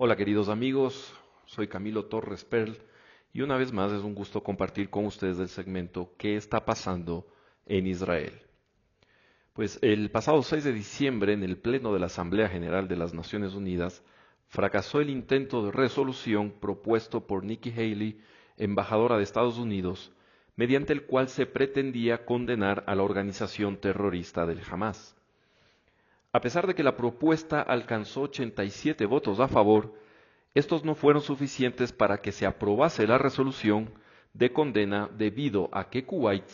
Hola queridos amigos, soy Camilo Torres Perl y una vez más es un gusto compartir con ustedes el segmento ¿Qué está pasando en Israel? Pues el pasado 6 de diciembre, en el Pleno de la Asamblea General de las Naciones Unidas, fracasó el intento de resolución propuesto por Nikki Haley, embajadora de Estados Unidos, mediante el cual se pretendía condenar a la organización terrorista del Hamas. A pesar de que la propuesta alcanzó 87 votos a favor, estos no fueron suficientes para que se aprobase la resolución de condena debido a que Kuwait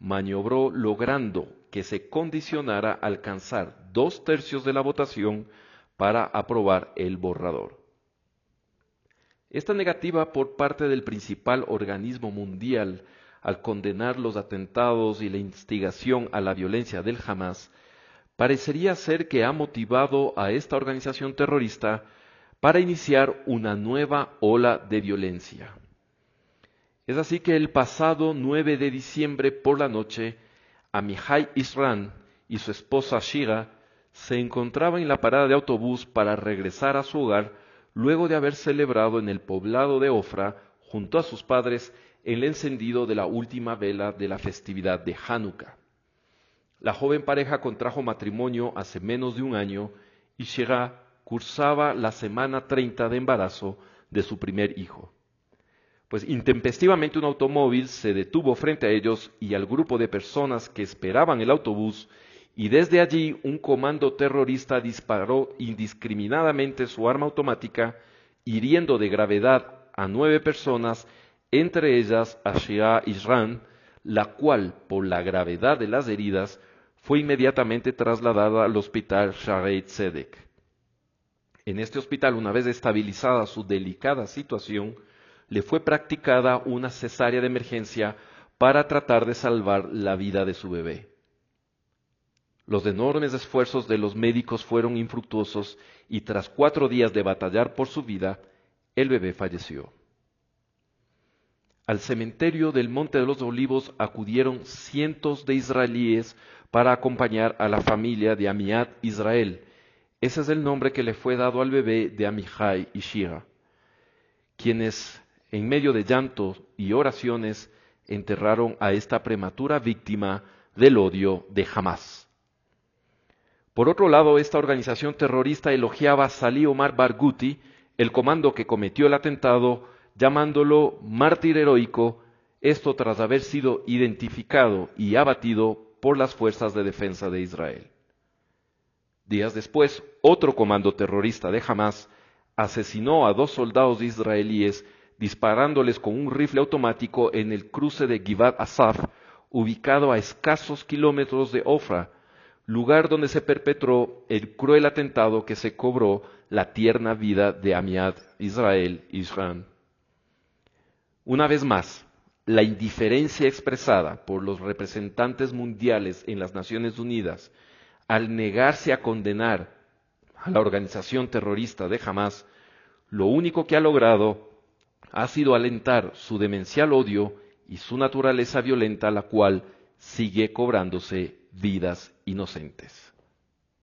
maniobró logrando que se condicionara alcanzar dos tercios de la votación para aprobar el borrador. Esta negativa por parte del principal organismo mundial al condenar los atentados y la instigación a la violencia del Hamas parecería ser que ha motivado a esta organización terrorista para iniciar una nueva ola de violencia. Es así que el pasado 9 de diciembre por la noche, Amihai Isran y su esposa Shira se encontraban en la parada de autobús para regresar a su hogar luego de haber celebrado en el poblado de Ofra, junto a sus padres, el encendido de la última vela de la festividad de Hanukkah. La joven pareja contrajo matrimonio hace menos de un año y Shira cursaba la semana 30 de embarazo de su primer hijo. Pues intempestivamente un automóvil se detuvo frente a ellos y al grupo de personas que esperaban el autobús y desde allí un comando terrorista disparó indiscriminadamente su arma automática, hiriendo de gravedad a nueve personas, entre ellas a Shia Isran, la cual, por la gravedad de las heridas, fue inmediatamente trasladada al hospital Sharei Tzedek. En este hospital, una vez estabilizada su delicada situación, le fue practicada una cesárea de emergencia para tratar de salvar la vida de su bebé. Los enormes esfuerzos de los médicos fueron infructuosos y tras cuatro días de batallar por su vida, el bebé falleció. Al cementerio del Monte de los Olivos acudieron cientos de israelíes para acompañar a la familia de Amiad Israel. Ese es el nombre que le fue dado al bebé de Amihai y Shira, quienes, en medio de llantos y oraciones, enterraron a esta prematura víctima del odio de Hamas. Por otro lado, esta organización terrorista elogiaba a Salih Omar Barghouti, el comando que cometió el atentado, llamándolo mártir heroico, esto tras haber sido identificado y abatido por las fuerzas de defensa de Israel. Días después, otro comando terrorista de Hamas asesinó a dos soldados israelíes disparándoles con un rifle automático en el cruce de Givat Asaf, ubicado a escasos kilómetros de Ofra, lugar donde se perpetró el cruel atentado que se cobró la tierna vida de Amiad Israel Israel. Una vez más, la indiferencia expresada por los representantes mundiales en las Naciones Unidas al negarse a condenar a la organización terrorista de Hamas, lo único que ha logrado ha sido alentar su demencial odio y su naturaleza violenta, la cual sigue cobrándose vidas inocentes.